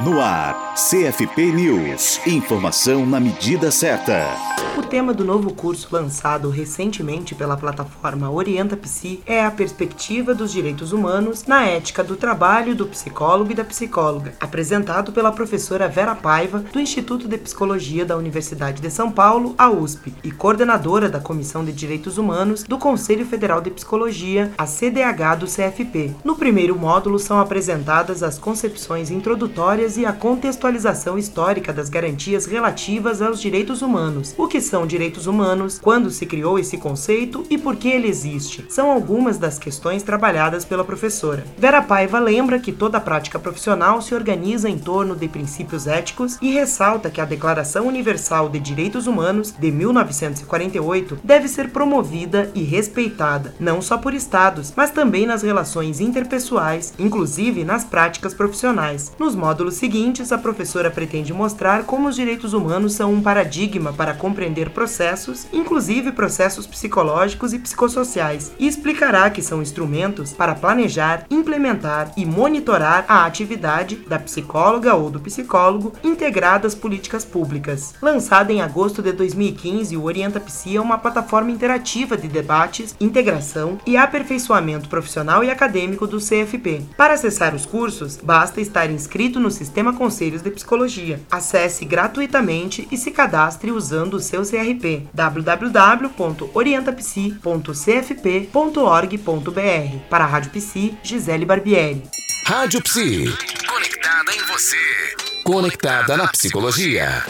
No ar, CFP News. Informação na medida certa. O tema do novo curso lançado recentemente pela plataforma Orienta Psi é a perspectiva dos direitos humanos na ética do trabalho do psicólogo e da psicóloga, apresentado pela professora Vera Paiva, do Instituto de Psicologia da Universidade de São Paulo, a USP, e coordenadora da Comissão de Direitos Humanos do Conselho Federal de Psicologia, a CDH do CFP. No primeiro módulo são apresentadas as concepções introdutórias e a contextualização histórica das garantias relativas aos direitos humanos, o que são direitos humanos, quando se criou esse conceito e por que ele existe. São algumas das questões trabalhadas pela professora. Vera Paiva lembra que toda prática profissional se organiza em torno de princípios éticos e ressalta que a Declaração Universal de Direitos Humanos de 1948 deve ser promovida e respeitada, não só por estados, mas também nas relações interpessoais, inclusive nas práticas profissionais. Nos módulos seguintes, a professora pretende mostrar como os direitos humanos são um paradigma para compreender processos, inclusive processos psicológicos e psicossociais, e explicará que são instrumentos para planejar, implementar e monitorar a atividade da psicóloga ou do psicólogo integrada às políticas públicas. Lançada em agosto de 2015, o Orienta Psi é uma plataforma interativa de debates, integração e aperfeiçoamento profissional e acadêmico do CFP. Para acessar os cursos, basta estar inscrito no Sistema Conselhos de Psicologia. Acesse gratuitamente e se cadastre usando o seu CRP www.orientapsi.cfp.org.br. Para a Rádio Psi, Gisele Barbieri. Rádio Psi. Conectada em você. Conectada na psicologia.